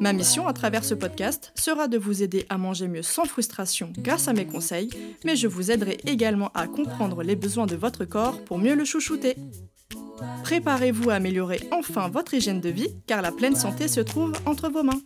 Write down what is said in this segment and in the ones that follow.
Ma mission à travers ce podcast sera de vous aider à manger mieux sans frustration grâce à mes conseils, mais je vous aiderai également à comprendre les besoins de votre corps pour mieux le chouchouter. Préparez-vous à améliorer enfin votre hygiène de vie car la pleine santé se trouve entre vos mains.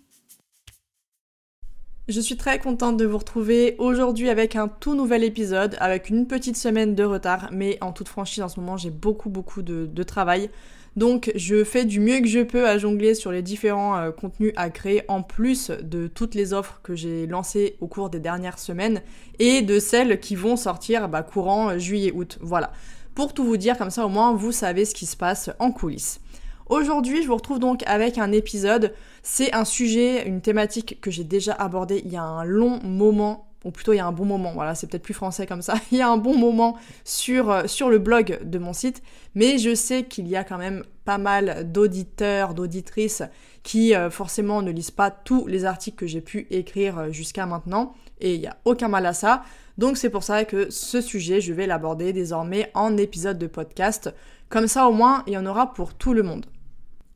Je suis très contente de vous retrouver aujourd'hui avec un tout nouvel épisode, avec une petite semaine de retard, mais en toute franchise en ce moment j'ai beaucoup beaucoup de, travail. Donc je fais du mieux que je peux à jongler sur les différents euh, contenus à créer en plus de toutes les offres que j'ai lancées au cours des dernières semaines et de celles qui vont sortir bah, courant juillet-août. Voilà. Pour tout vous dire, comme ça au moins vous savez ce qui se passe en coulisses. Aujourd'hui, je vous retrouve donc avec un épisode. C'est un sujet, une thématique que j'ai déjà abordée il y a un long moment ou plutôt il y a un bon moment, voilà, c'est peut-être plus français comme ça, il y a un bon moment sur, euh, sur le blog de mon site, mais je sais qu'il y a quand même pas mal d'auditeurs, d'auditrices qui euh, forcément ne lisent pas tous les articles que j'ai pu écrire euh, jusqu'à maintenant, et il n'y a aucun mal à ça. Donc c'est pour ça que ce sujet, je vais l'aborder désormais en épisode de podcast. Comme ça au moins, il y en aura pour tout le monde.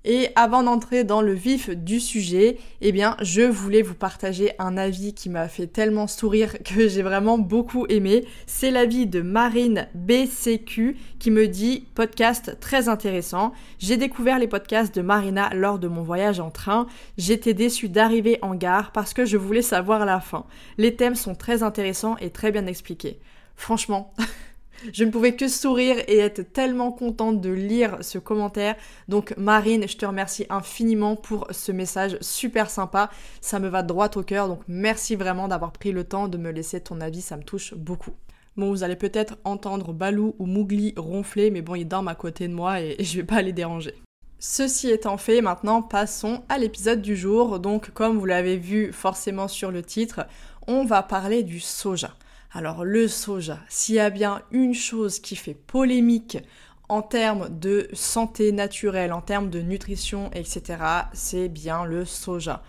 Et avant d'entrer dans le vif du sujet, eh bien, je voulais vous partager un avis qui m'a fait tellement sourire que j'ai vraiment beaucoup aimé. C'est l'avis de Marine BCQ qui me dit podcast très intéressant. J'ai découvert les podcasts de Marina lors de mon voyage en train. J'étais déçue d'arriver en gare parce que je voulais savoir la fin. Les thèmes sont très intéressants et très bien expliqués. Franchement, Je ne pouvais que sourire et être tellement contente de lire ce commentaire. Donc Marine, je te remercie infiniment pour ce message super sympa. Ça me va droit au cœur. Donc merci vraiment d'avoir pris le temps de me laisser ton avis. Ça me touche beaucoup. Bon, vous allez peut-être entendre Balou ou Mougli ronfler, mais bon, ils dorment à côté de moi et je vais pas les déranger. Ceci étant fait, maintenant passons à l'épisode du jour. Donc, comme vous l'avez vu forcément sur le titre, on va parler du soja. Alors le soja, s'il y a bien une chose qui fait polémique en termes de santé naturelle, en termes de nutrition, etc., c'est bien le soja.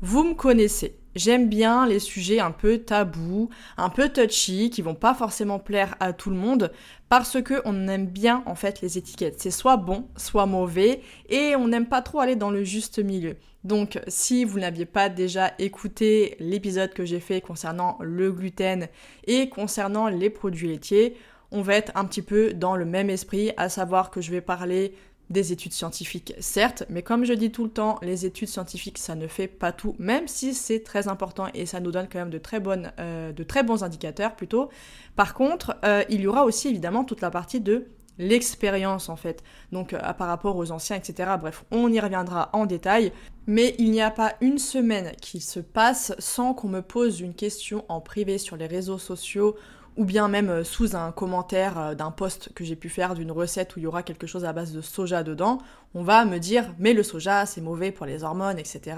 Vous me connaissez, j'aime bien les sujets un peu tabous, un peu touchy, qui vont pas forcément plaire à tout le monde, parce que on aime bien en fait les étiquettes. C'est soit bon, soit mauvais, et on n'aime pas trop aller dans le juste milieu. Donc si vous n'aviez pas déjà écouté l'épisode que j'ai fait concernant le gluten et concernant les produits laitiers, on va être un petit peu dans le même esprit, à savoir que je vais parler des études scientifiques, certes, mais comme je dis tout le temps, les études scientifiques, ça ne fait pas tout, même si c'est très important et ça nous donne quand même de très, bonnes, euh, de très bons indicateurs plutôt. Par contre, euh, il y aura aussi évidemment toute la partie de l'expérience en fait, donc euh, par rapport aux anciens, etc. Bref, on y reviendra en détail, mais il n'y a pas une semaine qui se passe sans qu'on me pose une question en privé sur les réseaux sociaux ou bien même euh, sous un commentaire euh, d'un post que j'ai pu faire d'une recette où il y aura quelque chose à base de soja dedans, on va me dire mais le soja c'est mauvais pour les hormones, etc.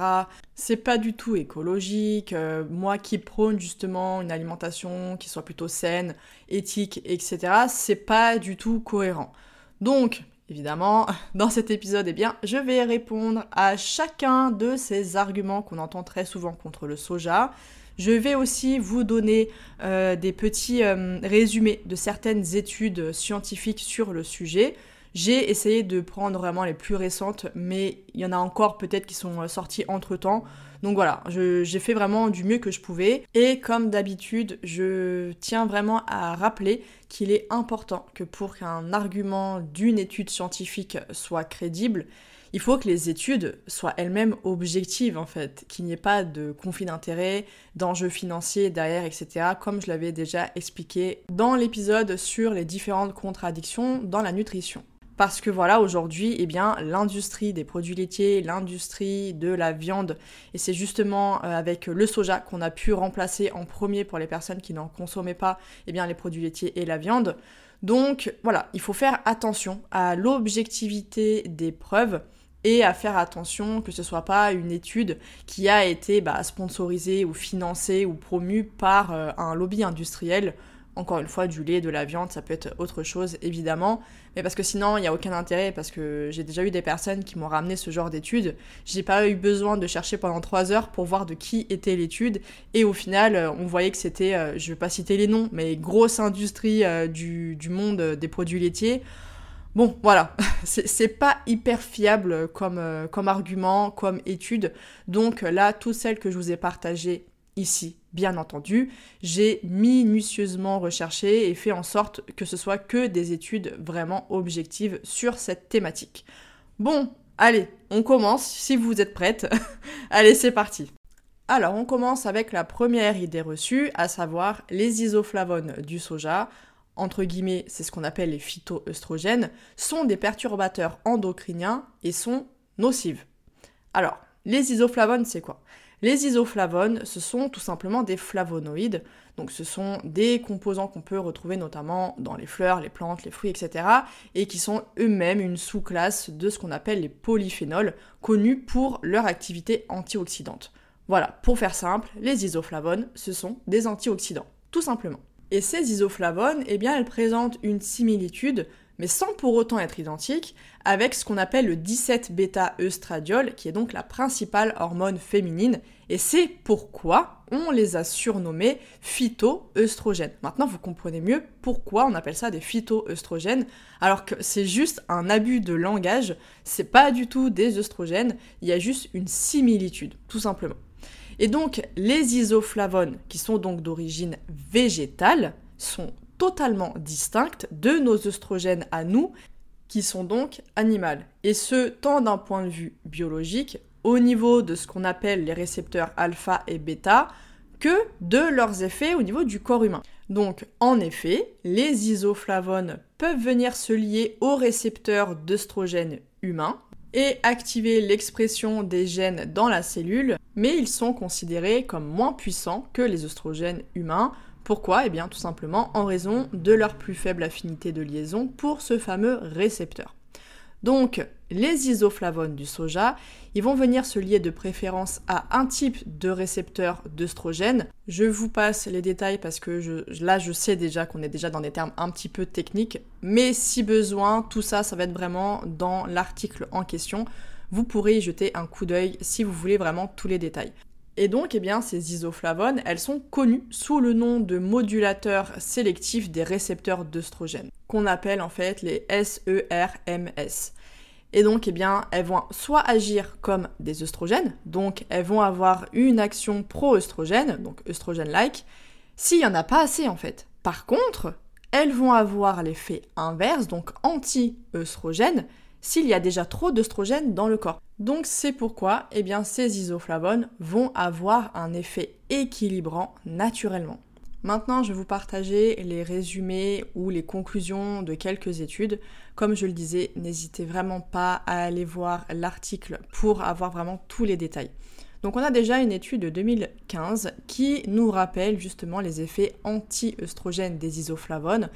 C'est pas du tout écologique. Euh, moi qui prône justement une alimentation qui soit plutôt saine, éthique, etc. C'est pas du tout cohérent. Donc Évidemment, dans cet épisode, eh bien, je vais répondre à chacun de ces arguments qu'on entend très souvent contre le soja. Je vais aussi vous donner euh, des petits euh, résumés de certaines études scientifiques sur le sujet. J'ai essayé de prendre vraiment les plus récentes, mais il y en a encore peut-être qui sont euh, sorties entre-temps. Donc voilà, j'ai fait vraiment du mieux que je pouvais. Et comme d'habitude, je tiens vraiment à rappeler qu'il est important que pour qu'un argument d'une étude scientifique soit crédible, il faut que les études soient elles-mêmes objectives en fait, qu'il n'y ait pas de conflit d'intérêts, d'enjeux financiers derrière, etc. Comme je l'avais déjà expliqué dans l'épisode sur les différentes contradictions dans la nutrition. parce que voilà, aujourd'hui, eh bien, l'industrie des produits laitiers, l'industrie de la viande, et c'est justement euh, avec le soja qu'on a pu remplacer en premier pour les personnes qui n'en consommaient pas, eh bien, les produits laitiers et la viande. Donc voilà, il faut faire attention à l'objectivité des preuves et à faire attention que ce soit pas une étude qui a été bah, sponsorisée ou financée ou promue par euh, un lobby industriel encore une fois, du lait, de la viande, ça peut être autre chose, évidemment. Mais parce que sinon, il n'y a aucun intérêt, parce que j'ai déjà eu des personnes qui m'ont ramené ce genre d'études. J'ai pas eu besoin de chercher pendant trois heures pour voir de qui était l'étude. Et au final, euh, on voyait que c'était, euh, je vais pas citer les noms, mais grosse industrie euh, du, du, monde des produits laitiers. Bon, voilà, c'est pas hyper fiable comme, comme argument, comme étude. Donc là, toutes celles que je vous ai partagées ici, bien entendu. J'ai minutieusement recherché et fait en sorte que ce soit que des études vraiment objectives sur cette thématique. Bon, allez, on commence, si vous êtes prête. allez, c'est parti. Alors, on commence avec la première idée reçue, à savoir les isoflavones du soja, entre guillemets, c'est ce qu'on appelle les phytoœstrogènes, sont des perturbateurs endocriniens et sont nocives. Alors, les isoflavones, c'est quoi? Les isoflavones, ce sont tout simplement des flavonoïdes, donc ce sont des composants qu'on peut retrouver notamment dans les fleurs, les plantes, les fruits, etc. et qui sont eux-mêmes une sous-classe de ce qu'on appelle les polyphénols, connus pour leur activité antioxydante. Voilà, pour faire simple, les isoflavones, ce sont des antioxydants, tout simplement. Et ces isoflavones, eh bien, elles présentent une similitude mais sans pour autant être identique, avec ce qu'on appelle le 17-bêta-œstradiol, qui est donc la principale hormone féminine, et c'est pourquoi on les a surnommés phytoœstrogènes. Maintenant, vous comprenez mieux pourquoi on appelle ça des phytoœstrogènes, alors que c'est juste un abus de langage, c'est pas du tout des œstrogènes, il y a juste une similitude, tout simplement. Et donc, les isoflavones, qui sont donc d'origine végétale, sont totalement distinctes de nos œstrogènes à nous, qui sont donc animales. Et ce, tant d'un point de vue biologique, au niveau de ce qu'on appelle les récepteurs alpha et bêta, que de leurs effets au niveau du corps humain. Donc, en effet, les isoflavones peuvent venir se lier aux récepteurs d'œstrogènes humains et activer l'expression des gènes dans la cellule, mais ils sont considérés comme moins puissants que les œstrogènes humains, pourquoi? Eh bien tout simplement en raison de leur plus faible affinité de liaison pour ce fameux récepteur. Donc les isoflavones du soja, ils vont venir se lier de préférence à un type de récepteur d'œstrogène. Je vous passe les détails parce que là je sais déjà qu'on est déjà dans des termes un petit peu techniques, mais si besoin, tout ça, ça va être vraiment dans l'article en question. Vous pourrez y jeter un coup d'œil si vous voulez vraiment tous les détails. Et donc, eh bien, ces isoflavones, elles sont connues sous le nom de modulateurs sélectifs des récepteurs d'œstrogènes, qu'on appelle en fait les SERMS. E Et donc, eh bien, elles vont soit agir comme des œstrogènes, donc elles vont avoir une action pro-œstrogène, donc œstrogène-like, s'il n'y en a pas assez en fait. Par contre, elles vont avoir l'effet inverse, donc anti-œstrogène, s'il y a déjà trop d'œstrogène dans le corps. Donc c'est pourquoi eh ces isoflavones vont avoir un effet équilibrant naturellement. Maintenant, je vais vous partager les résumés ou les conclusions de quelques études. Comme je le disais, n'hésitez vraiment pas à aller voir l'article pour avoir vraiment tous les détails. Donc on a déjà une étude de 2015 qui nous rappelle justement les effets anti-œstrogènes des isoflavones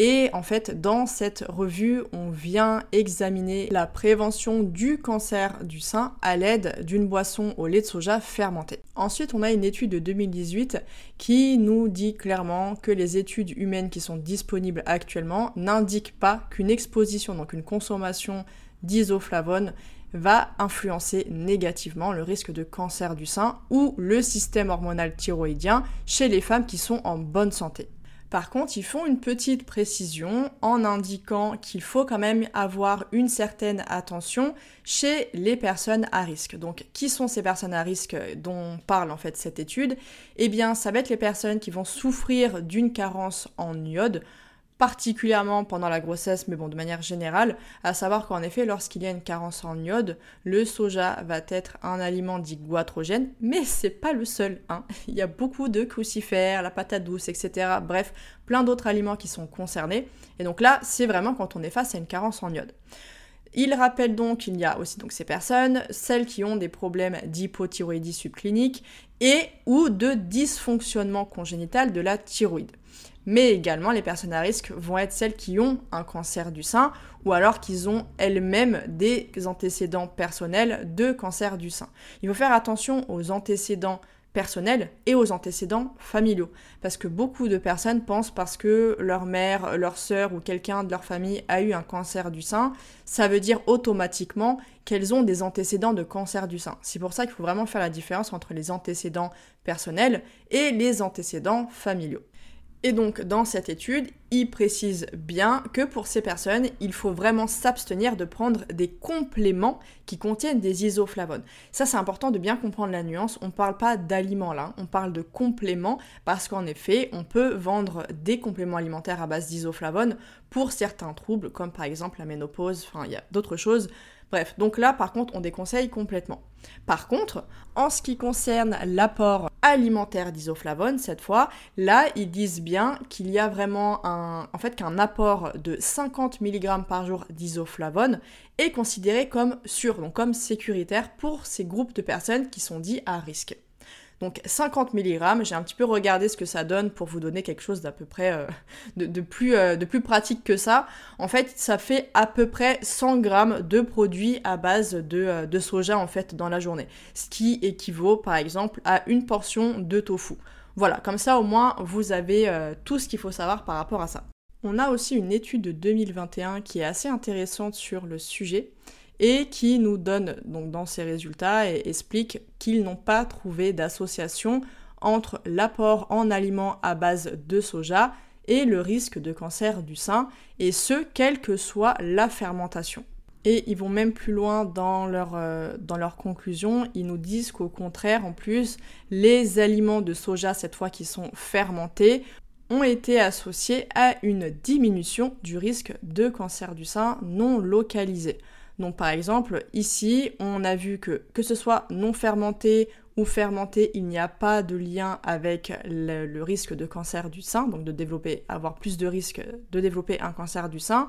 et en fait, dans cette revue, on vient examiner la prévention du cancer du sein à l'aide d'une boisson au lait de soja fermenté. Ensuite, on a une étude de 2018 qui nous dit clairement que les études humaines qui sont disponibles actuellement n'indiquent pas qu'une exposition, donc une consommation d'isoflavone, va influencer négativement le risque de cancer du sein ou le système hormonal thyroïdien chez les femmes qui sont en bonne santé. Par contre, ils font une petite précision en indiquant qu'il faut quand même avoir une certaine attention chez les personnes à risque. Donc, qui sont ces personnes à risque dont parle en fait cette étude? Eh bien, ça va être les personnes qui vont souffrir d'une carence en iode, particulièrement pendant la grossesse, mais bon, de manière générale, à savoir qu'en effet, lorsqu'il y a une carence en iode, le soja va être un aliment dit goitrogène, mais c'est pas le seul. Hein. Il y a beaucoup de crucifères, la patate douce, etc. Bref, plein d'autres aliments qui sont concernés. Et donc là, c'est vraiment quand on est face à une carence en iode. Il rappelle donc qu'il y a aussi donc ces personnes, celles qui ont des problèmes d'hypothyroïdie subclinique et ou de dysfonctionnement congénital de la thyroïde mais également les personnes à risque vont être celles qui ont un cancer du sein ou alors qu'ils ont elles-mêmes des antécédents personnels de cancer du sein. Il faut faire attention aux antécédents personnels et aux antécédents familiaux. Parce que beaucoup de personnes pensent parce que leur mère, leur sœur ou quelqu'un de leur famille a eu un cancer du sein, ça veut dire automatiquement qu'elles ont des antécédents de cancer du sein. C'est pour ça qu'il faut vraiment faire la différence entre les antécédents personnels et les antécédents familiaux. Et donc dans cette étude, il précise bien que pour ces personnes, il faut vraiment s'abstenir de prendre des compléments qui contiennent des isoflavones. Ça c'est important de bien comprendre la nuance, on ne parle pas d'aliments là, on parle de compléments parce qu'en effet, on peut vendre des compléments alimentaires à base d'isoflavones pour certains troubles comme par exemple la ménopause, enfin il y a d'autres choses Bref, donc là par contre on déconseille complètement. Par contre, en ce qui concerne l'apport alimentaire d'isoflavone, cette fois, là ils disent bien qu'il y a vraiment un, en fait qu'un apport de 50 mg par jour d'isoflavone est considéré comme sûr, donc comme sécuritaire pour ces groupes de personnes qui sont dits à risque. Donc 50 mg, j'ai un petit peu regardé ce que ça donne pour vous donner quelque chose d'à peu près euh, de, plus, euh, de plus pratique que ça. En fait, ça fait à peu près 100 g de produits à base de, euh, de, soja en fait dans la journée. Ce qui équivaut par exemple à une portion de tofu. Voilà, comme ça au moins vous avez tout ce qu'il faut savoir par rapport à ça. On a aussi une étude de 2021 qui est assez intéressante sur le sujet et qui nous donne donc dans ces résultats et explique qu'ils n'ont pas trouvé d'association entre l'apport en aliments à base de soja et le risque de cancer du sein, et ce, quelle que soit la fermentation. Et ils vont même plus loin dans leur, euh, dans leur conclusion, ils nous disent qu'au contraire, en plus, les aliments de soja, cette fois qui sont fermentés, ont été associés à une diminution du risque de cancer du sein non localisé. Donc par exemple, ici, on a vu que que ce soit non fermenté ou fermenté, il n'y a pas de lien avec le, risque de cancer du sein, donc de développer, avoir plus de risque de développer un cancer du sein.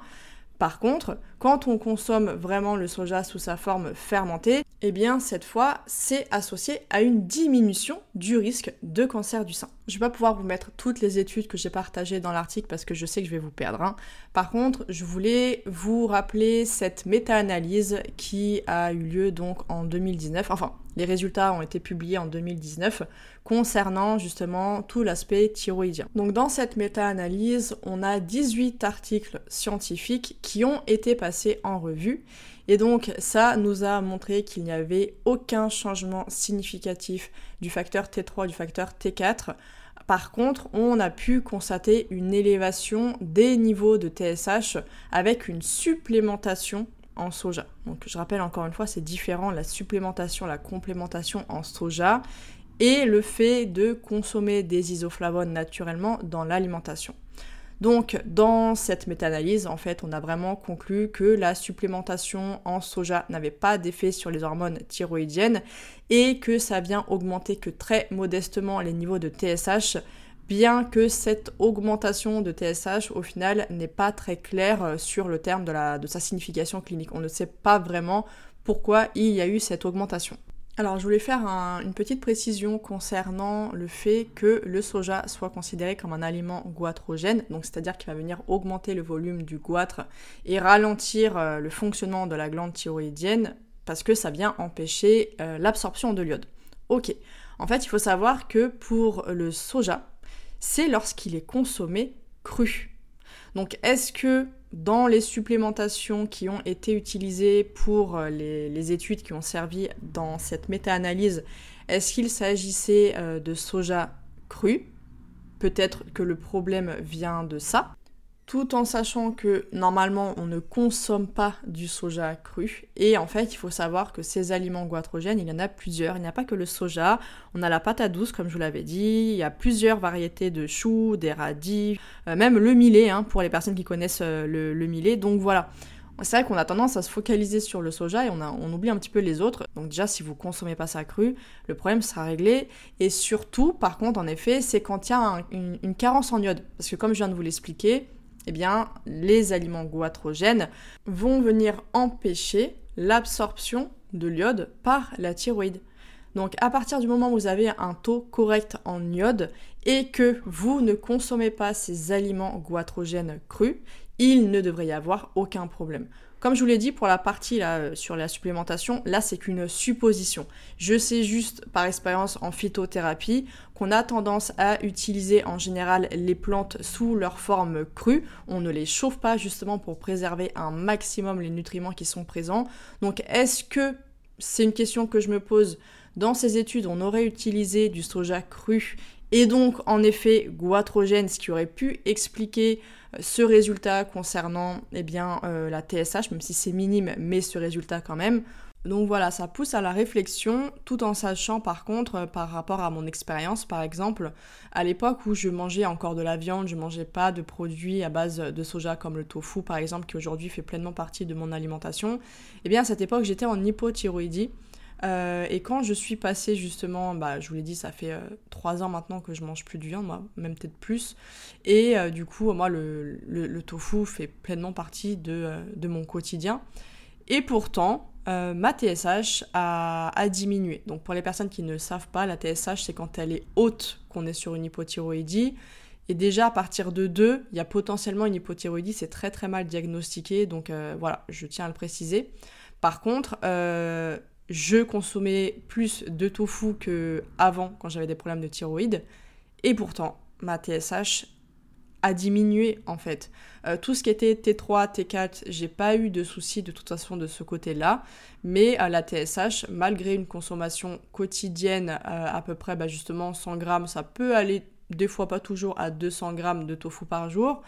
Par contre, quand on consomme vraiment le soja sous sa forme fermentée, eh bien cette fois, c'est associé à une diminution du risque de cancer du sein. Je vais pas pouvoir vous mettre toutes les études que j'ai partagées dans l'article parce que je sais que je vais vous perdre. Hein. Par contre, je voulais vous rappeler cette méta-analyse qui a eu lieu donc en 2019. Enfin, les résultats ont été publiés en 2019 concernant justement tout l'aspect thyroïdien. Donc dans cette méta-analyse, on a 18 articles scientifiques qui ont été passés en revue et donc ça nous a montré qu'il n'y avait aucun changement significatif du facteur T3 du facteur T4. Par contre, on a pu constater une élévation des niveaux de TSH avec une supplémentation soja. Donc je rappelle encore une fois, c'est différent la supplémentation, la complémentation en soja et le fait de consommer des isoflavones naturellement dans l'alimentation. Donc dans cette méta-analyse, en fait, on a vraiment conclu que la supplémentation en soja n'avait pas d'effet sur les hormones thyroïdiennes et que ça vient augmenter que très modestement les niveaux de TSH bien que cette augmentation de TSH au final n'est pas très claire euh, sur le terme de, sa signification clinique. On ne sait pas vraiment pourquoi il y a eu cette augmentation. Alors je voulais faire une petite précision concernant le fait que le soja soit considéré comme un aliment goitrogène, donc c'est-à-dire qu'il va venir augmenter le volume du goitre et ralentir euh, le fonctionnement de la glande thyroïdienne parce que ça vient empêcher euh, l'absorption de l'iode. Ok, en fait il faut savoir que pour le soja, c'est lorsqu'il est consommé cru. Donc est-ce que dans les supplémentations qui ont été utilisées pour euh, les, études qui ont servi dans cette méta-analyse, est-ce qu'il s'agissait euh, de soja cru? Peut-être que le problème vient de ça. Tout en sachant que normalement on ne consomme pas du soja cru. Et en fait, il faut savoir que ces aliments goitrogènes, il y en a plusieurs. Il n'y a pas que le soja, on a la patate douce, comme je vous l'avais dit, il y a plusieurs variétés de choux, des radis, euh, même le millet, hein, pour les personnes qui connaissent euh, le, le millet. Donc voilà. C'est vrai qu'on a tendance à se focaliser sur le soja et on, on, oublie un petit peu les autres. Donc déjà, si vous consommez pas ça cru, le problème sera réglé. Et surtout, par contre, en effet, c'est quand il y a une, une, carence en iode. Parce que comme je viens de vous l'expliquer, eh les aliments goitrogènes vont venir empêcher l'absorption de l'iode par la thyroïde. Donc à partir du moment où vous avez un taux correct en iode et que vous ne consommez pas ces aliments goitrogènes crus, il ne devrait y avoir aucun problème. Comme je vous l'ai dit pour la partie euh, sur la supplémentation, là c'est qu'une supposition. Je sais juste par expérience en phytothérapie qu'on a tendance à utiliser en général les plantes sous leur forme crue. On ne les chauffe pas justement pour préserver un maximum les nutriments qui sont présents. Donc est-ce que c'est une question que je me pose? Dans ces études, on aurait utilisé du soja cru et donc en effet goitrogène, ce qui aurait pu expliquer ce résultat concernant eh bien, euh, la TSH, même si c'est minime, mais ce résultat quand même. Donc voilà, ça pousse à la réflexion, tout en sachant par contre, euh, par rapport à mon expérience, par exemple, à l'époque où je mangeais encore de la viande, je mangeais pas de produits à base de soja comme le tofu par exemple, qui aujourd'hui fait pleinement partie de mon alimentation, eh bien à cette époque j'étais en hypothyroïdie. Euh, et quand je suis passée justement, bah, je vous l'ai dit, ça fait euh, trois ans maintenant que je mange plus de viande, même peut-être plus. Et euh, du coup, moi, le, le, tofu fait pleinement partie de, de, mon quotidien. Et pourtant, ma TSH a, a, diminué. Donc pour les personnes qui ne savent pas, la TSH, c'est quand elle est haute qu'on est sur une hypothyroïdie. Et déjà, à partir de 2, il y a potentiellement une hypothyroïdie, c'est très très mal diagnostiqué. Donc voilà, je tiens à le préciser. Par contre, je consommais plus de tofu que avant quand j'avais des problèmes de thyroïde. Et pourtant, ma TSH a diminué en fait. Euh, tout ce qui était T3, T4, j'ai pas eu de soucis de toute façon de ce côté-là. Mais à la TSH, malgré une consommation quotidienne euh, à peu près bah, justement 100 grammes, ça peut aller des fois pas toujours à 200 grammes de tofu par jour.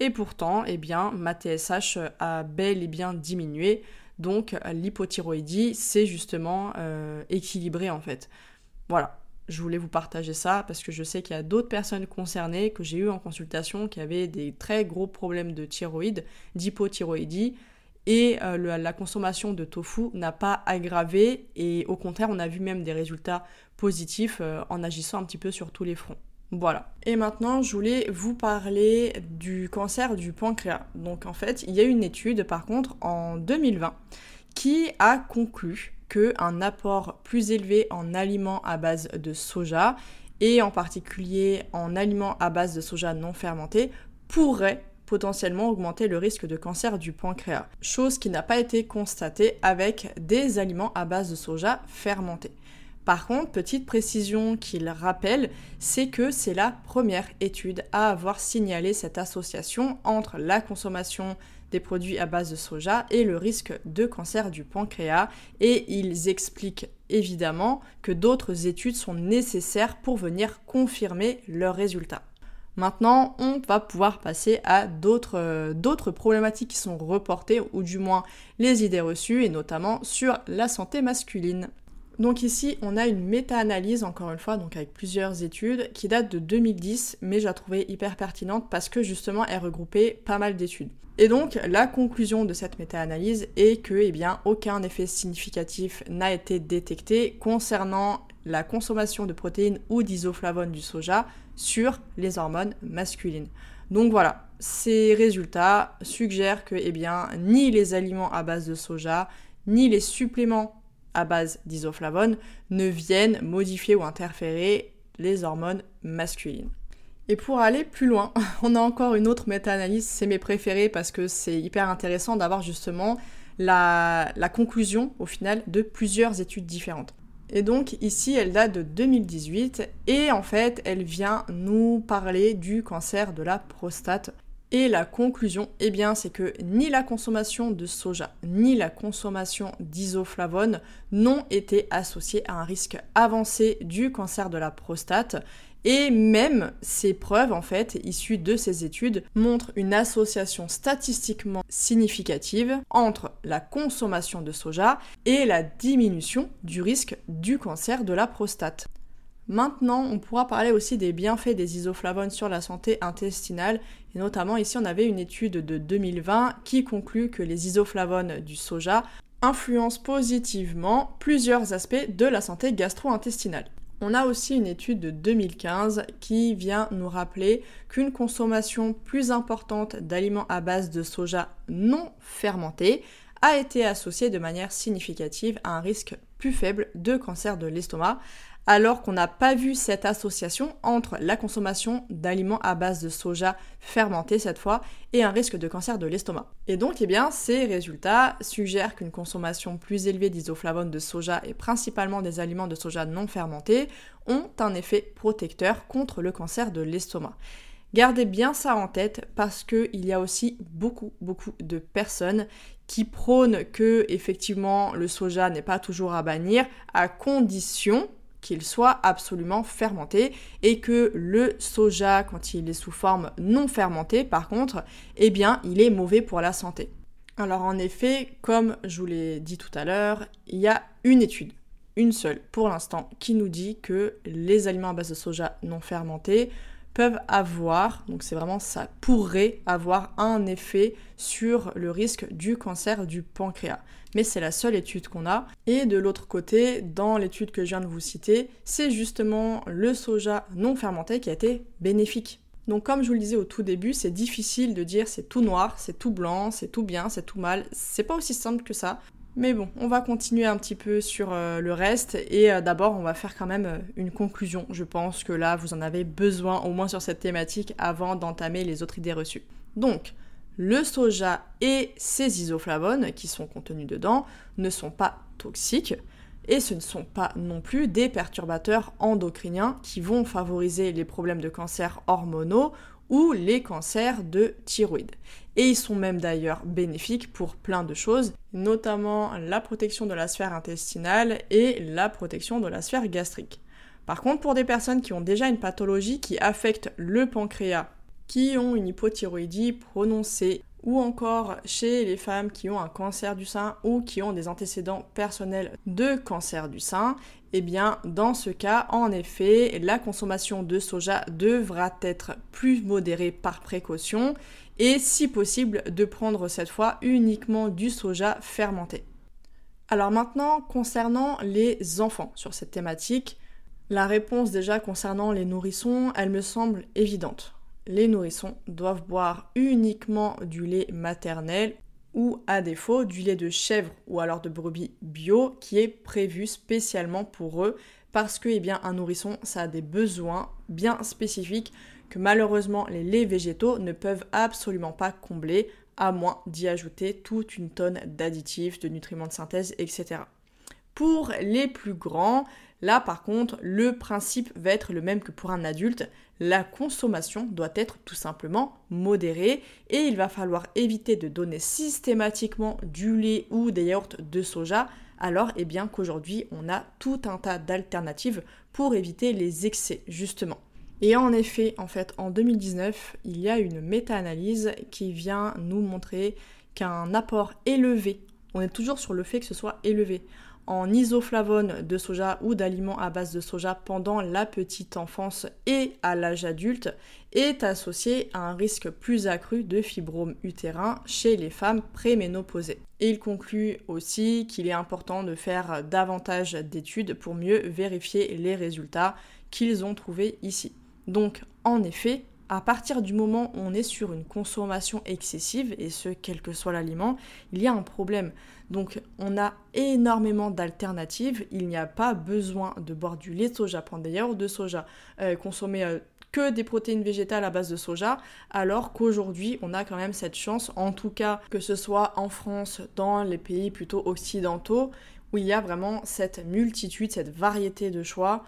Et pourtant, eh bien, ma TSH a bel et bien diminué. Donc l'hypothyroïdie, c'est justement euh, équilibré en fait. Voilà, je voulais vous partager ça parce que je sais qu'il y a d'autres personnes concernées que j'ai eues en consultation qui avaient des très gros problèmes de thyroïde, d'hypothyroïdie, et euh, la consommation de tofu n'a pas aggravé, et au contraire, on a vu même des résultats positifs euh, en agissant un petit peu sur tous les fronts. Voilà. Et maintenant, je voulais vous parler du cancer du pancréas. Donc en fait, il y a une étude par contre en 2020 qui a conclu qu'un apport plus élevé en aliments à base de soja et en particulier en aliments à base de soja non fermenté pourrait potentiellement augmenter le risque de cancer du pancréas, chose qui n'a pas été constatée avec des aliments à base de soja fermenté. Par contre, petite précision qu'il rappelle, c'est que c'est la première étude à avoir signalé cette association entre la consommation des produits à base de soja et le risque de cancer du pancréas et ils expliquent évidemment que d'autres études sont nécessaires pour venir confirmer leurs résultats. Maintenant, on va pouvoir passer à d'autres, d'autres problématiques qui sont reportées, ou du moins les idées reçues, et notamment sur la santé masculine. Donc ici, on a une méta-analyse, encore une fois, donc avec plusieurs études, qui date de 2010, mais je la trouvais hyper pertinente parce que justement, elle regroupait pas mal d'études. Et donc, la conclusion de cette méta-analyse est que, eh bien, aucun effet significatif n'a été détecté concernant la consommation de protéines ou d'isoflavones du soja sur les hormones masculines. Donc voilà, ces résultats suggèrent que, eh bien, ni les aliments à base de soja, ni les suppléments à base d'isoflavone ne viennent modifier ou interférer les hormones masculines. Et pour aller plus loin, on a encore une autre méta-analyse, c'est mes préférés parce que c'est hyper intéressant d'avoir justement la, la, conclusion au final de plusieurs études différentes. Et donc ici, elle date de 2018 et en fait, elle vient nous parler du cancer de la prostate. Et la conclusion, eh bien, c'est que ni la consommation de soja, ni la consommation d'isoflavone n'ont été associées à un risque avancé du cancer de la prostate. Et même ces preuves, en fait, issues de ces études, montrent une association statistiquement significative entre la consommation de soja et la diminution du risque du cancer de la prostate. Maintenant, on pourra parler aussi des bienfaits des isoflavones sur la santé intestinale. Et notamment, ici, on avait une étude de 2020 qui conclut que les isoflavones du soja influencent positivement plusieurs aspects de la santé gastro-intestinale. On a aussi une étude de 2015 qui vient nous rappeler qu'une consommation plus importante d'aliments à base de soja non fermentés a été associée de manière significative à un risque plus faible de cancer de l'estomac, alors qu'on n'a pas vu cette association entre la consommation d'aliments à base de soja fermenté cette fois et un risque de cancer de l'estomac. Et donc, eh bien, ces résultats suggèrent qu'une consommation plus élevée d'isoflavones de soja et principalement des aliments de soja non fermentés ont un effet protecteur contre le cancer de l'estomac. Gardez bien ça en tête parce qu'il y a aussi beaucoup, beaucoup de personnes qui prônent que effectivement le soja n'est pas toujours à bannir à condition qu'il soit absolument fermenté et que le soja, quand il est sous forme non fermentée, par contre, eh bien, il est mauvais pour la santé. Alors en effet, comme je vous l'ai dit tout à l'heure, il y a une étude, une seule pour l'instant, qui nous dit que les aliments à base de soja non fermentés peuvent avoir, donc c'est vraiment ça pourrait avoir un effet sur le risque du cancer du pancréas. Mais c'est la seule étude qu'on a. Et de l'autre côté, dans l'étude que je viens de vous citer, c'est justement le soja non fermenté qui a été bénéfique. Donc comme je vous le disais au tout début, c'est difficile de dire c'est tout noir, c'est tout blanc, c'est tout bien, c'est tout mal. C'est pas aussi simple que ça. Mais bon, on va continuer un petit peu sur euh, le reste et euh, d'abord on va faire quand même euh, une conclusion. Je pense que là vous en avez besoin au moins sur cette thématique avant d'entamer les autres idées reçues. Donc, le soja et ses isoflavones qui sont contenus dedans ne sont pas toxiques et ce ne sont pas non plus des perturbateurs endocriniens qui vont favoriser les problèmes de cancer hormonaux ou les cancers de thyroïde. Et ils sont même d'ailleurs bénéfiques pour plein de choses, notamment la protection de la sphère intestinale et la protection de la sphère gastrique. Par contre, pour des personnes qui ont déjà une pathologie qui affecte le pancréas, qui ont une hypothyroïdie prononcée, ou encore chez les femmes qui ont un cancer du sein ou qui ont des antécédents personnels de cancer du sein, eh bien dans ce cas, en effet, la consommation de soja devra être plus modérée par précaution et si possible de prendre cette fois uniquement du soja fermenté. Alors maintenant, concernant les enfants sur cette thématique, la réponse déjà concernant les nourrissons, elle me semble évidente. Les nourrissons doivent boire uniquement du lait maternel ou à défaut du lait de chèvre ou alors de brebis bio qui est prévu spécialement pour eux parce que eh bien, un nourrisson ça a des besoins bien spécifiques que malheureusement les laits végétaux ne peuvent absolument pas combler à moins d'y ajouter toute une tonne d'additifs, de nutriments de synthèse, etc. Pour les plus grands, là par contre, le principe va être le même que pour un adulte. La consommation doit être tout simplement modérée et il va falloir éviter de donner systématiquement du lait ou des yaourts de soja alors eh bien qu'aujourd'hui on a tout un tas d'alternatives pour éviter les excès justement. Et en effet, en fait, en 2019, il y a une méta-analyse qui vient nous montrer qu'un apport élevé, on est toujours sur le fait que ce soit élevé, en isoflavone de soja ou d'aliments à base de soja pendant la petite enfance et à l'âge adulte est associé à un risque plus accru de fibrome utérin chez les femmes préménopausées. Et il conclut aussi qu'il est important de faire davantage d'études pour mieux vérifier les résultats qu'ils ont trouvés ici. Donc en effet, à partir du moment où on est sur une consommation excessive, et ce quel que soit l'aliment, il y a un problème. Donc on a énormément d'alternatives, il n'y a pas besoin de boire du lait de soja, prendre yaourts de soja, euh, consommer euh, que des protéines végétales à base de soja, alors qu'aujourd'hui on a quand même cette chance, en tout cas que ce soit en France, dans les pays plutôt occidentaux, où il y a vraiment cette multitude, cette variété de choix.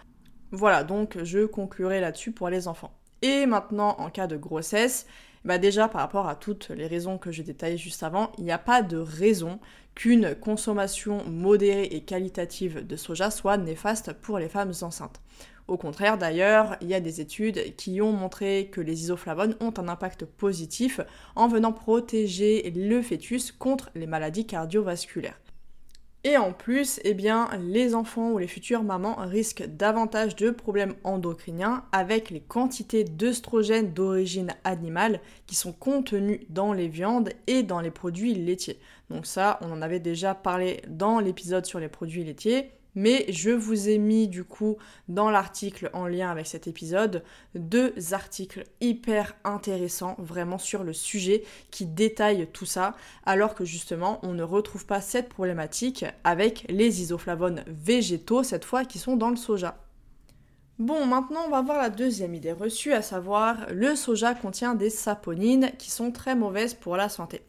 Voilà, donc je conclurai là-dessus pour les enfants. Et maintenant, en cas de grossesse, bah déjà par rapport à toutes les raisons que j'ai détaillées juste avant, il n'y a pas de raison qu'une consommation modérée et qualitative de soja soit néfaste pour les femmes enceintes. Au contraire d'ailleurs, il y a des études qui ont montré que les isoflavones ont un impact positif en venant protéger le fœtus contre les maladies cardiovasculaires. Et en plus, eh bien, les enfants ou les futures mamans risquent davantage de problèmes endocriniens avec les quantités d'œstrogènes d'origine animale qui sont contenues dans les viandes et dans les produits laitiers. Donc ça, on en avait déjà parlé dans l'épisode sur les produits laitiers mais je vous ai mis du coup dans l'article en lien avec cet épisode deux articles hyper intéressants vraiment sur le sujet qui détaillent tout ça, alors que justement on ne retrouve pas cette problématique avec les isoflavones végétaux cette fois qui sont dans le soja. Bon, maintenant on va voir la deuxième idée reçue, à savoir le soja contient des saponines qui sont très mauvaises pour la santé.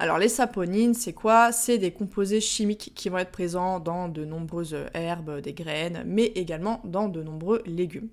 Alors les saponines, c'est quoi? C'est des composés chimiques qui vont être présents dans de nombreuses herbes, des graines, mais également dans de nombreux légumes.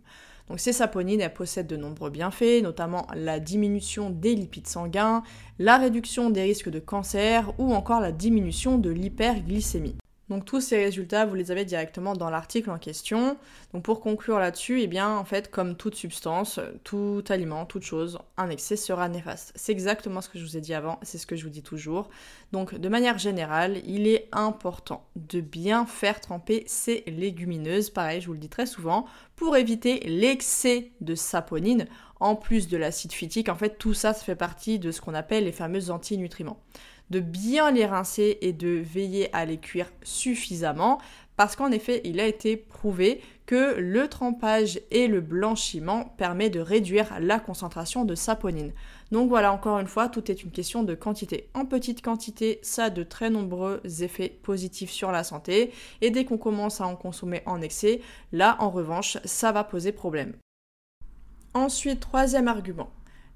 Donc ces saponines, elles possèdent de nombreux bienfaits, notamment la diminution des lipides sanguins, la réduction des risques de cancer ou encore la diminution de l'hyperglycémie. Donc tous ces résultats, vous les avez directement dans l'article en question. Donc pour conclure là-dessus, eh bien en fait comme toute substance, tout aliment, toute chose, un excès sera néfaste. C'est exactement ce que je vous ai dit avant, c'est ce que je vous dis toujours. Donc de manière générale, il est important de bien faire tremper ces légumineuses, pareil, je vous le dis très souvent, pour éviter l'excès de saponine en plus de l'acide phytique. En fait, tout ça, ça fait partie de ce qu'on appelle les fameux antinutriments de bien les rincer et de veiller à les cuire suffisamment parce qu'en effet, il a été prouvé que le trempage et le blanchiment permet de réduire la concentration de saponine. Donc voilà, encore une fois, tout est une question de quantité. En petite quantité, ça a de très nombreux effets positifs sur la santé et dès qu'on commence à en consommer en excès, là en revanche, ça va poser problème. Ensuite, troisième argument,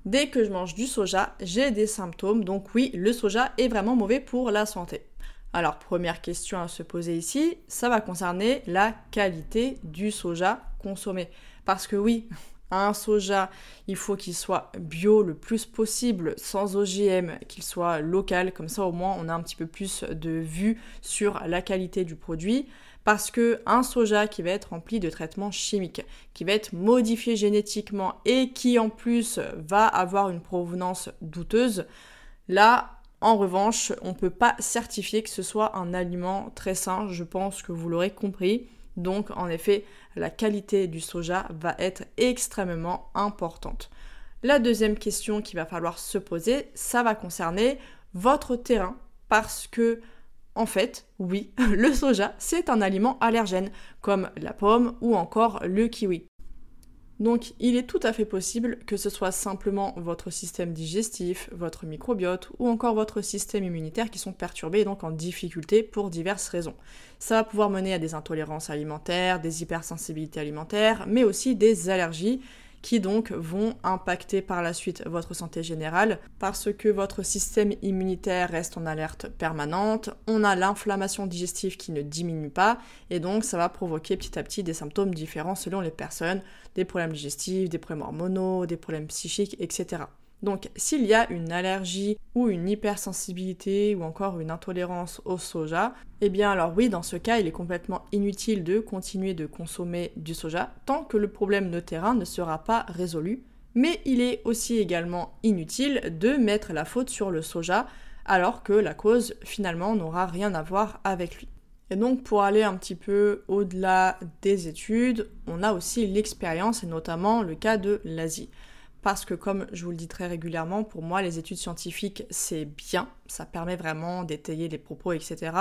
Dès que je mange du soja, j'ai des symptômes, donc oui, le soja est vraiment mauvais pour la santé. Alors, première question à se poser ici, ça va concerner la qualité du soja consommé. Parce que oui, un soja, il faut qu'il soit bio le plus possible, sans OGM, qu'il soit local, comme ça au moins on a un petit peu plus de vue sur la qualité du produit parce que un soja qui va être rempli de traitements chimiques, qui va être modifié génétiquement et qui en plus va avoir une provenance douteuse, là en revanche, on ne peut pas certifier que ce soit un aliment très sain, je pense que vous l'aurez compris. Donc en effet, la qualité du soja va être extrêmement importante. La deuxième question qu'il va falloir se poser, ça va concerner votre terrain parce que en fait, oui, le soja, c'est un aliment allergène, comme la pomme ou encore le kiwi. Donc il est tout à fait possible que ce soit simplement votre système digestif, votre microbiote ou encore votre système immunitaire qui sont perturbés et donc en difficulté pour diverses raisons. Ça va pouvoir mener à des intolérances alimentaires, des hypersensibilités alimentaires, mais aussi des allergies qui donc vont impacter par la suite votre santé générale parce que votre système immunitaire reste en alerte permanente, on a l'inflammation digestive qui ne diminue pas et donc ça va provoquer petit à petit des symptômes différents selon les personnes, des problèmes digestifs, des problèmes hormonaux, des problèmes psychiques, etc. Donc s'il y a une allergie ou une hypersensibilité ou encore une intolérance au soja, eh bien alors oui, dans ce cas, il est complètement inutile de continuer de consommer du soja tant que le problème de terrain ne sera pas résolu. Mais il est aussi également inutile de mettre la faute sur le soja alors que la cause finalement n'aura rien à voir avec lui. Et donc pour aller un petit peu au-delà des études, on a aussi l'expérience et notamment le cas de l'Asie parce que comme je vous le dis très régulièrement, pour moi les études scientifiques c'est bien, ça permet vraiment d'étayer les propos, etc.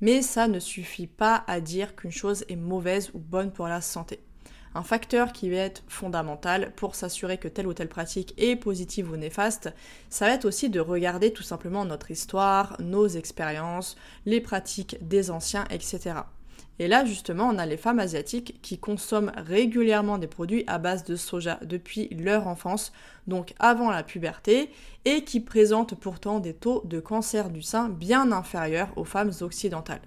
Mais ça ne suffit pas à dire qu'une chose est mauvaise ou bonne pour la santé. Un facteur qui va être fondamental pour s'assurer que telle ou telle pratique est positive ou néfaste, ça va être aussi de regarder tout simplement notre histoire, nos expériences, les pratiques des anciens, etc. Et là, justement, on a les femmes asiatiques qui consomment régulièrement des produits à base de soja depuis leur enfance, donc avant la puberté, et qui présentent pourtant des taux de cancer du sein bien inférieurs aux femmes occidentales.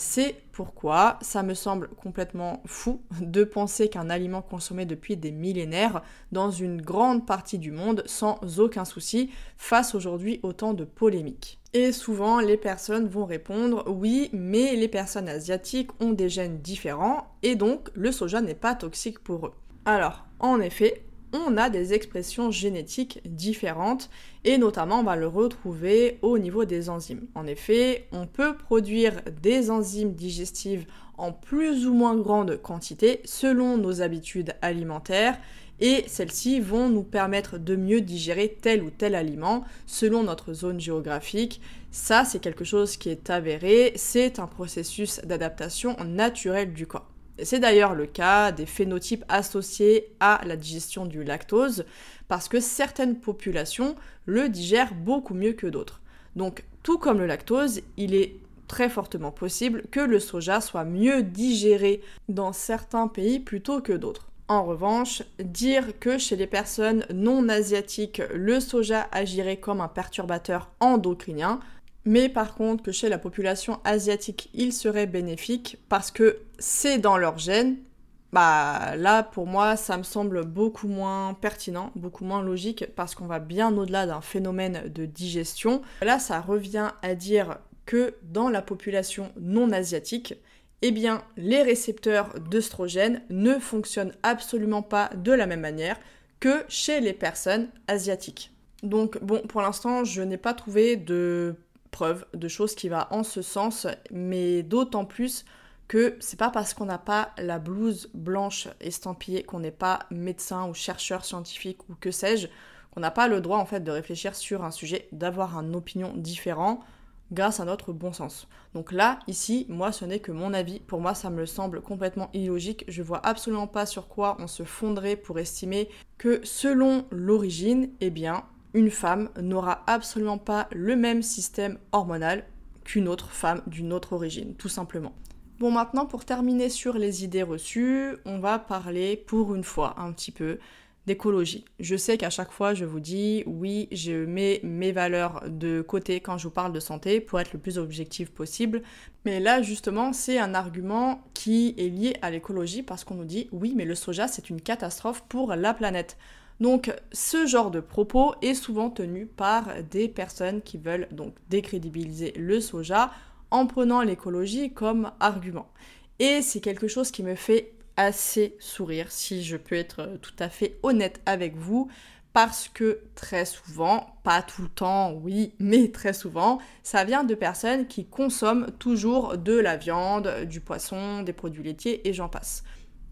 C'est pourquoi ça me semble complètement fou de penser qu'un aliment consommé depuis des millénaires dans une grande partie du monde sans aucun souci fasse aujourd'hui autant de polémiques. Et souvent, les personnes vont répondre oui, mais les personnes asiatiques ont des gènes différents et donc le soja n'est pas toxique pour eux. Alors, en effet, on a des expressions génétiques différentes et notamment on va le retrouver au niveau des enzymes. En effet, on peut produire des enzymes digestives en plus ou moins grande quantité selon nos habitudes alimentaires et celles-ci vont nous permettre de mieux digérer tel ou tel aliment selon notre zone géographique. Ça, c'est quelque chose qui est avéré, c'est un processus d'adaptation naturelle du corps. C'est d'ailleurs le cas des phénotypes associés à la digestion du lactose, parce que certaines populations le digèrent beaucoup mieux que d'autres. Donc, tout comme le lactose, il est très fortement possible que le soja soit mieux digéré dans certains pays plutôt que d'autres. En revanche, dire que chez les personnes non asiatiques, le soja agirait comme un perturbateur endocrinien, mais par contre que chez la population asiatique, il serait bénéfique parce que c'est dans leur gène, bah là pour moi ça me semble beaucoup moins pertinent, beaucoup moins logique parce qu'on va bien au-delà d'un phénomène de digestion. Là ça revient à dire que dans la population non asiatique, eh bien les récepteurs d'œstrogènes ne fonctionnent absolument pas de la même manière que chez les personnes asiatiques. Donc bon, pour l'instant, je n'ai pas trouvé de preuve de choses qui va en ce sens, mais d'autant plus que c'est pas parce qu'on n'a pas la blouse blanche estampillée qu'on n'est pas médecin ou chercheur scientifique ou que sais-je, qu'on n'a pas le droit en fait de réfléchir sur un sujet, d'avoir une opinion différente grâce à notre bon sens. Donc là, ici, moi, ce n'est que mon avis. Pour moi, ça me semble complètement illogique. Je vois absolument pas sur quoi on se fonderait pour estimer que selon l'origine, eh bien, une femme n'aura absolument pas le même système hormonal qu'une autre femme d'une autre origine, tout simplement. Bon, maintenant, pour terminer sur les idées reçues, on va parler pour une fois un petit peu d'écologie. Je sais qu'à chaque fois, je vous dis, oui, je mets mes valeurs de côté quand je vous parle de santé pour être le plus objectif possible. Mais là, justement, c'est un argument qui est lié à l'écologie parce qu'on nous dit, oui, mais le soja, c'est une catastrophe pour la planète. Donc ce genre de propos est souvent tenu par des personnes qui veulent donc décrédibiliser le soja en prenant l'écologie comme argument. Et c'est quelque chose qui me fait assez sourire, si je peux être tout à fait honnête avec vous, parce que très souvent, pas tout le temps, oui, mais très souvent, ça vient de personnes qui consomment toujours de la viande, du poisson, des produits laitiers et j'en passe.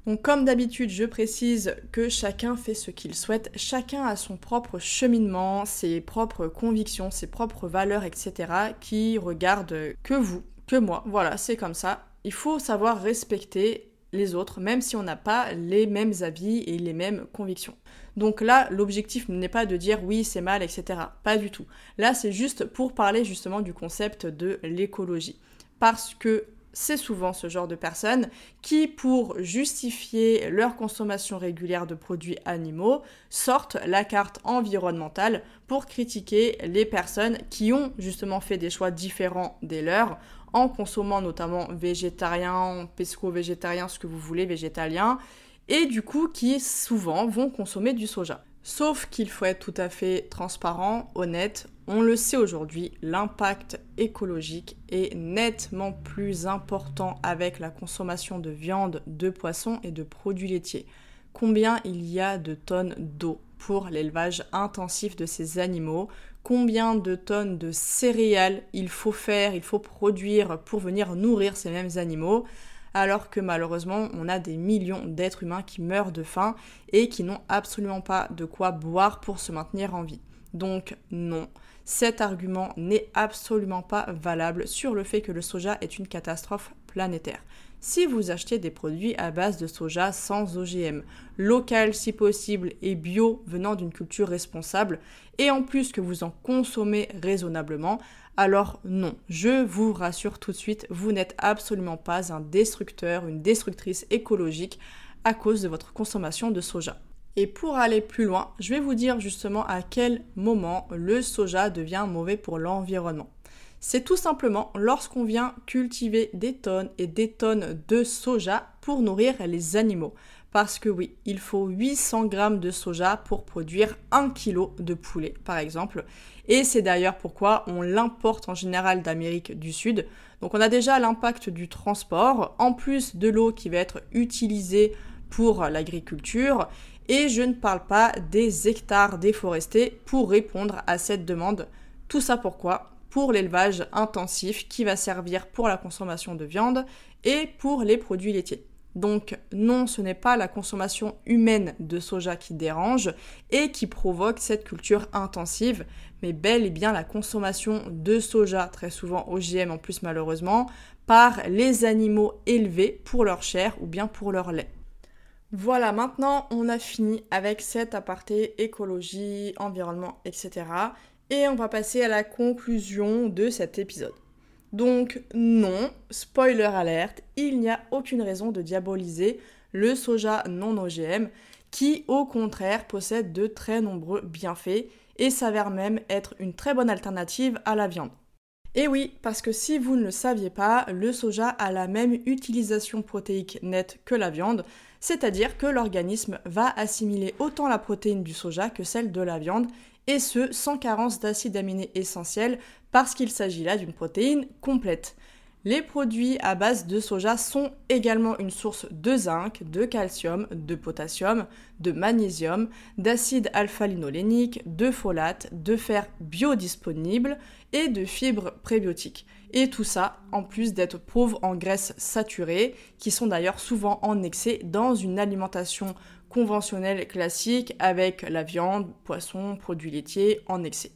Donc comme d'habitude, je précise que chacun fait ce qu'il souhaite, chacun a son propre cheminement, ses propres convictions, ses propres valeurs, etc. qui regardent que vous, que moi. Voilà, c'est comme ça. Il faut savoir respecter les autres, même si on n'a pas les mêmes avis et les mêmes convictions. Donc là, l'objectif n'est pas de dire oui, c'est mal, etc. Pas du tout. Là, c'est juste pour parler justement du concept de l'écologie. Parce que c'est souvent ce genre de personnes qui, pour justifier leur consommation régulière de produits animaux, sortent la carte environnementale pour critiquer les personnes qui ont justement fait des choix différents des leurs en consommant notamment végétarien, pesco-végétarien, ce que vous voulez, végétalien, et du coup qui souvent vont consommer du soja. Sauf qu'il faut être tout à fait transparent, honnête. On le sait aujourd'hui, l'impact écologique est nettement plus important avec la consommation de viande, de poisson et de produits laitiers. Combien il y a de tonnes d'eau pour l'élevage intensif de ces animaux? Combien de tonnes de céréales il faut faire, il faut produire pour venir nourrir ces mêmes animaux alors que malheureusement on a des millions d'êtres humains qui meurent de faim et qui n'ont absolument pas de quoi boire pour se maintenir en vie. Donc non, cet argument n'est absolument pas valable sur le fait que le soja est une catastrophe planétaire. Si vous achetez des produits à base de soja sans OGM, local si possible et bio venant d'une culture responsable, et en plus que vous en consommez raisonnablement, alors non, je vous rassure tout de suite, vous n'êtes absolument pas un destructeur, une destructrice écologique à cause de votre consommation de soja. Et pour aller plus loin, je vais vous dire justement à quel moment le soja devient mauvais pour l'environnement. C'est tout simplement lorsqu'on vient cultiver des tonnes et des tonnes de soja pour nourrir les animaux. Parce que oui, il faut 800 grammes de soja pour produire 1 kg de poulet, par exemple. Et c'est d'ailleurs pourquoi on l'importe en général d'Amérique du Sud. Donc on a déjà l'impact du transport, en plus de l'eau qui va être utilisée pour l'agriculture. Et je ne parle pas des hectares déforestés pour répondre à cette demande. Tout ça pourquoi? Pour l'élevage intensif qui va servir pour la consommation de viande et pour les produits laitiers. Donc non, ce n'est pas la consommation humaine de soja qui dérange et qui provoque cette culture intensive, mais bel et bien la consommation de soja, très souvent OGM en plus malheureusement, par les animaux élevés pour leur chair ou bien pour leur lait. Voilà, maintenant on a fini avec cet aparté écologie, environnement, etc. Et on va passer à la conclusion de cet épisode. Donc non, spoiler alerte, il n'y a aucune raison de diaboliser le soja non OGM qui au contraire possède de très nombreux bienfaits et s'avère même être une très bonne alternative à la viande. Et oui, parce que si vous ne le saviez pas, le soja a la même utilisation protéique nette que la viande, c'est-à-dire que l'organisme va assimiler autant la protéine du soja que celle de la viande, et ce sans carence d'acides aminés essentiels parce qu'il s'agit là d'une protéine complète. Les produits à base de soja sont également une source de zinc, de calcium, de potassium, de magnésium, d'acide alpha-linolénique, de folate, de fer biodisponible et de fibres prébiotiques. Et tout ça en plus d'être pauvre en graisses saturées, qui sont d'ailleurs souvent en excès dans une alimentation conventionnelle classique avec la viande, poisson, produits laitiers en excès.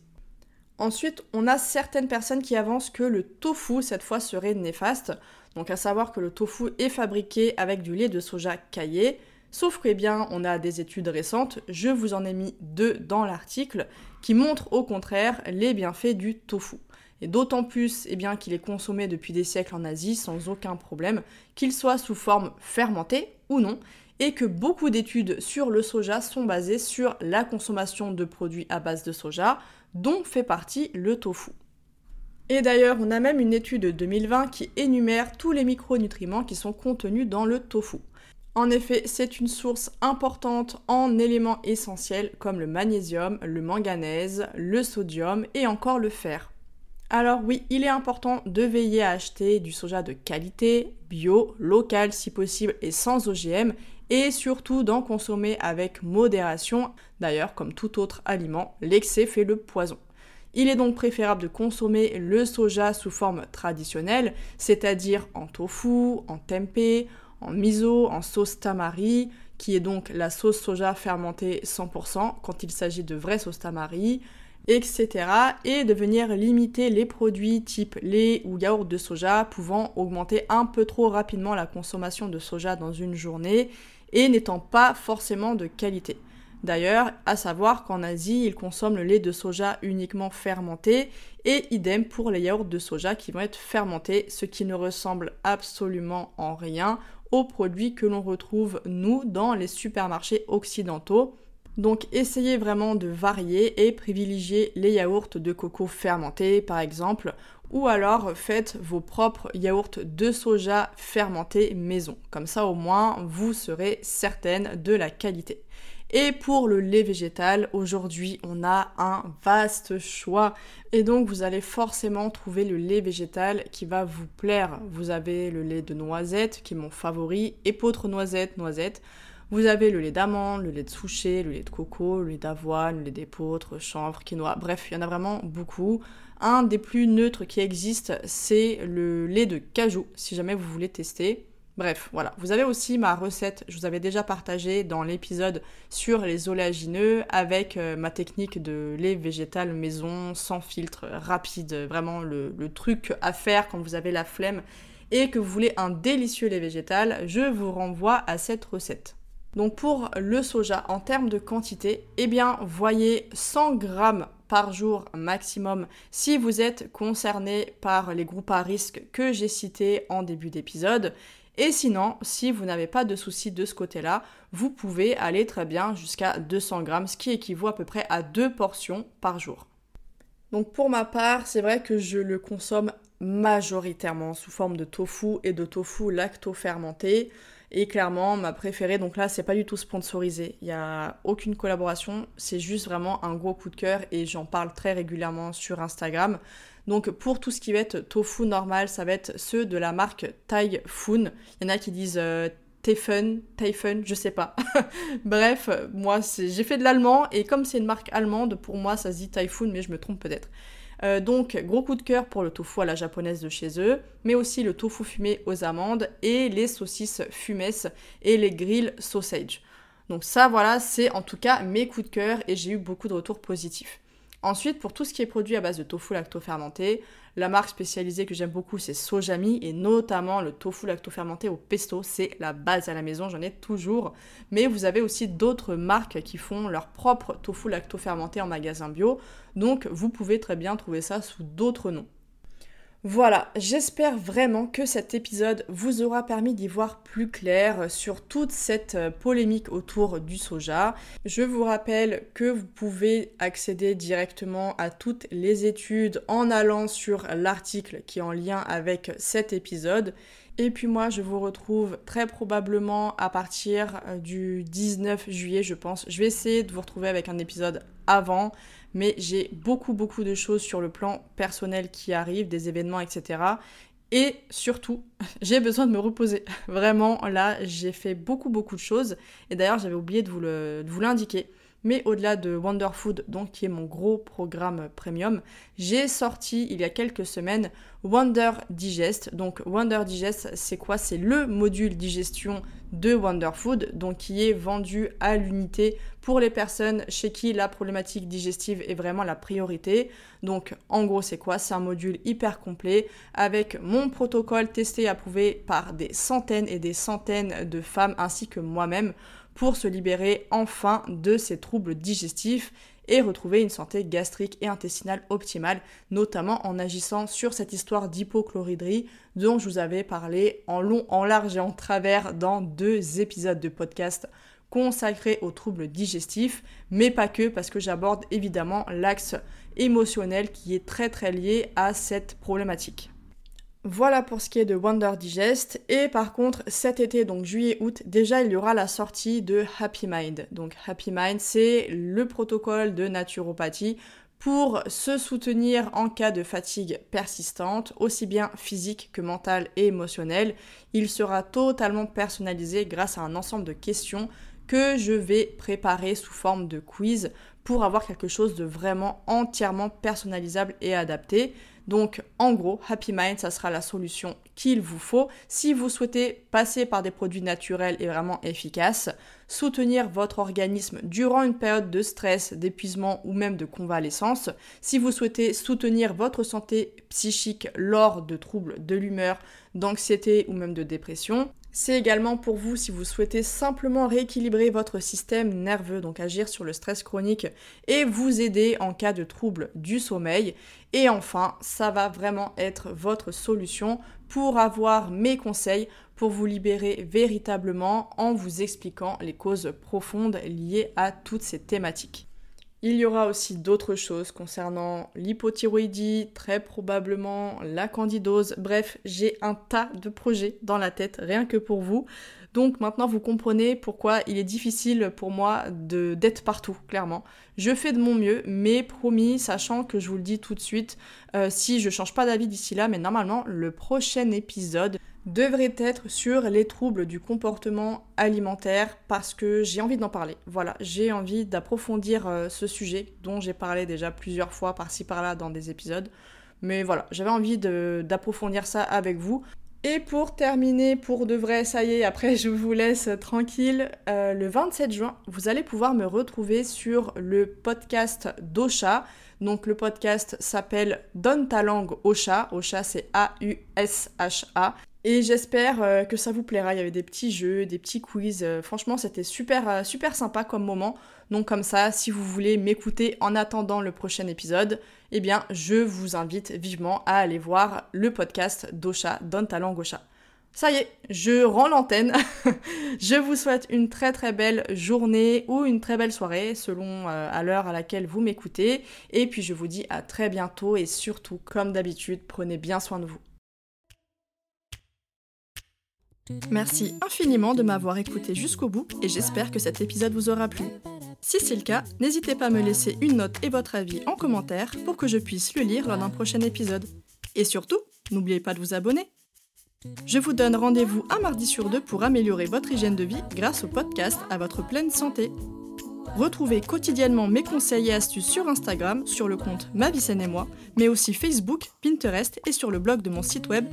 Ensuite, on a certaines personnes qui avancent que le tofu, cette fois, serait néfaste. Donc à savoir que le tofu est fabriqué avec du lait de soja caillé. Sauf que, eh bien, on a des études récentes, je vous en ai mis deux dans l'article, qui montrent au contraire les bienfaits du tofu. Et d'autant plus eh qu'il est consommé depuis des siècles en Asie sans aucun problème, qu'il soit sous forme fermentée ou non, et que beaucoup d'études sur le soja sont basées sur la consommation de produits à base de soja, dont fait partie le tofu. Et d'ailleurs, on a même une étude de 2020 qui énumère tous les micronutriments qui sont contenus dans le tofu. En effet, c'est une source importante en éléments essentiels comme le magnésium, le manganèse, le sodium et encore le fer. Alors oui, il est important de veiller à acheter du soja de qualité, bio, local si possible et sans OGM, et surtout d'en consommer avec modération. D'ailleurs, comme tout autre aliment, l'excès fait le poison. Il est donc préférable de consommer le soja sous forme traditionnelle, c'est-à-dire en tofu, en tempeh, en miso, en sauce tamari, qui est donc la sauce soja fermentée 100% quand il s'agit de vraie sauce tamari, etc. Et de venir limiter les produits type lait ou yaourt de soja pouvant augmenter un peu trop rapidement la consommation de soja dans une journée et n'étant pas forcément de qualité. D'ailleurs, à savoir qu'en Asie, ils consomment le lait de soja uniquement fermenté et idem pour les yaourts de soja qui vont être fermentés, ce qui ne ressemble absolument en rien aux produits que l'on retrouve nous dans les supermarchés occidentaux. Donc essayez vraiment de varier et privilégier les yaourts de coco fermentés par exemple ou alors faites vos propres yaourts de soja fermentés maison. Comme ça au moins vous serez certaine de la qualité. Et pour le lait végétal, aujourd'hui on a un vaste choix. Et donc vous allez forcément trouver le lait végétal qui va vous plaire. Vous avez le lait de noisette qui est mon favori, épeautre noisette, noisette. Vous avez le lait d'amande, le lait de souchet, le lait de coco, le lait d'avoine, le lait d'épeautre, chanvre, quinoa, bref, il y en a vraiment beaucoup. Un des plus neutres qui existe, c'est le lait de cajou, si jamais vous voulez tester. Bref, voilà. Vous avez aussi ma recette, je vous avais déjà partagé dans l'épisode sur les oléagineux avec euh, ma technique de lait végétal maison, sans filtre, rapide, vraiment le, le truc à faire quand vous avez la flemme et que vous voulez un délicieux lait végétal, je vous renvoie à cette recette. Donc pour le soja, en termes de quantité, eh bien, voyez 100 grammes par jour maximum si vous êtes concerné par les groupes à risque que j'ai cités en début d'épisode. Et sinon, si vous n'avez pas de soucis de ce côté-là, vous pouvez aller très bien jusqu'à 200 grammes, ce qui équivaut à peu près à deux portions par jour. Donc pour ma part, c'est vrai que je le consomme majoritairement sous forme de tofu et de tofu lacto-fermenté. Et clairement, ma préférée, donc là, c'est pas du tout sponsorisé. Il n'y a aucune collaboration. C'est juste vraiment un gros coup de cœur et j'en parle très régulièrement sur Instagram. Donc pour tout ce qui va être tofu normal, ça va être ceux de la marque Fun. Il y en a qui disent euh, Typhon, je sais pas. Bref, moi j'ai fait de l'allemand et comme c'est une marque allemande, pour moi ça se dit Typhoon, mais je me trompe peut-être. Euh, donc gros coup de cœur pour le tofu à la japonaise de chez eux, mais aussi le tofu fumé aux amandes et les saucisses fumées et les grilles sausage. Donc ça voilà, c'est en tout cas mes coups de cœur et j'ai eu beaucoup de retours positifs. Ensuite, pour tout ce qui est produit à base de tofu lacto-fermenté, la marque spécialisée que j'aime beaucoup, c'est Sojami, et notamment le tofu lacto-fermenté au pesto, c'est la base à la maison, j'en ai toujours. Mais vous avez aussi d'autres marques qui font leur propre tofu lacto-fermenté en magasin bio, donc vous pouvez très bien trouver ça sous d'autres noms. Voilà, j'espère vraiment que cet épisode vous aura permis d'y voir plus clair sur toute cette euh, polémique autour du soja. Je vous rappelle que vous pouvez accéder directement à toutes les études en allant sur l'article qui est en lien avec cet épisode. Et puis moi, je vous retrouve très probablement à partir euh, du 19 juillet, je pense. Je vais essayer de vous retrouver avec un épisode avant mais j'ai beaucoup beaucoup de choses sur le plan personnel qui arrivent, des événements, etc. Et surtout, j'ai besoin de me reposer. Vraiment, là, j'ai fait beaucoup beaucoup de choses. Et d'ailleurs, j'avais oublié de vous l'indiquer. Mais au-delà de Wonder Food, donc qui est mon gros programme premium, j'ai sorti il y a quelques semaines Wonder Digest. Donc Wonder Digest, c'est quoi? C'est le module digestion de Wonder Food, donc qui est vendu à l'unité pour les personnes chez qui la problématique digestive est vraiment la priorité. Donc en gros, c'est quoi? C'est un module hyper complet avec mon protocole testé et approuvé par des centaines et des centaines de femmes ainsi que moi-même pour se libérer enfin de ces troubles digestifs et retrouver une santé gastrique et intestinale optimale, notamment en agissant sur cette histoire d'hypochloridrie dont je vous avais parlé en long, en large et en travers dans deux épisodes de podcast consacrés aux troubles digestifs, mais pas que, parce que j'aborde évidemment l'axe émotionnel qui est très très lié à cette problématique. Voilà pour ce qui est de Wonder Digest. Et par contre, cet été, donc juillet-août, déjà il y aura la sortie de Happy Mind. Donc Happy Mind, c'est le protocole de naturopathie pour se soutenir en cas de fatigue persistante, aussi bien physique que mentale et émotionnelle. Il sera totalement personnalisé grâce à un ensemble de questions que je vais préparer sous forme de quiz pour avoir quelque chose de vraiment entièrement personnalisable et adapté. Donc en gros, Happy Mind, ça sera la solution qu'il vous faut. Si vous souhaitez passer par des produits naturels et vraiment efficaces, soutenir votre organisme durant une période de stress, d'épuisement ou même de convalescence, si vous souhaitez soutenir votre santé psychique lors de troubles de l'humeur, d'anxiété ou même de dépression, c'est également pour vous si vous souhaitez simplement rééquilibrer votre système nerveux, donc agir sur le stress chronique et vous aider en cas de troubles du sommeil. Et enfin, ça va vraiment être votre solution pour avoir mes conseils pour vous libérer véritablement en vous expliquant les causes profondes liées à toutes ces thématiques. Il y aura aussi d'autres choses concernant l'hypothyroïdie, très probablement la candidose. Bref, j'ai un tas de projets dans la tête, rien que pour vous. Donc maintenant, vous comprenez pourquoi il est difficile pour moi d'être partout, clairement. Je fais de mon mieux, mais promis, sachant que je vous le dis tout de suite, euh, si je change pas d'avis d'ici là, mais normalement, le prochain épisode devrait être sur les troubles du comportement alimentaire parce que j'ai envie d'en parler. Voilà, j'ai envie d'approfondir euh, ce sujet dont j'ai parlé déjà plusieurs fois par-ci par-là dans des épisodes. Mais voilà, j'avais envie d'approfondir ça avec vous. Et pour terminer, pour de vrai, ça y est, après je vous laisse tranquille, euh, le 27 juin, vous allez pouvoir me retrouver sur le podcast d'Ocha. Donc le podcast s'appelle Donne ta langue au chat. Au chat c'est A-U-S-H-A. Et j'espère euh, que ça vous plaira. Il y avait des petits jeux, des petits quiz. Euh, franchement, c'était super, super sympa comme moment. Donc comme ça, si vous voulez m'écouter en attendant le prochain épisode, eh bien, je vous invite vivement à aller voir le podcast d'Ocha, Donne ta langue. Ça y est, je rends l'antenne. je vous souhaite une très très belle journée ou une très belle soirée selon euh, à l'heure à laquelle vous m'écoutez. Et puis je vous dis à très bientôt et surtout, comme d'habitude, prenez bien soin de vous. Merci infiniment de m'avoir écouté jusqu'au bout et j'espère que cet épisode vous aura plu. Si c'est le cas, n'hésitez pas à me laisser une note et votre avis en commentaire pour que je puisse le lire lors d'un prochain épisode. Et surtout, n'oubliez pas de vous abonner. Je vous donne rendez-vous un mardi sur deux pour améliorer votre hygiène de vie grâce au podcast à votre pleine santé. Retrouvez quotidiennement mes conseils et astuces sur Instagram, sur le compte Ma et moi, mais aussi Facebook, Pinterest et sur le blog de mon site web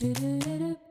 Do do do do.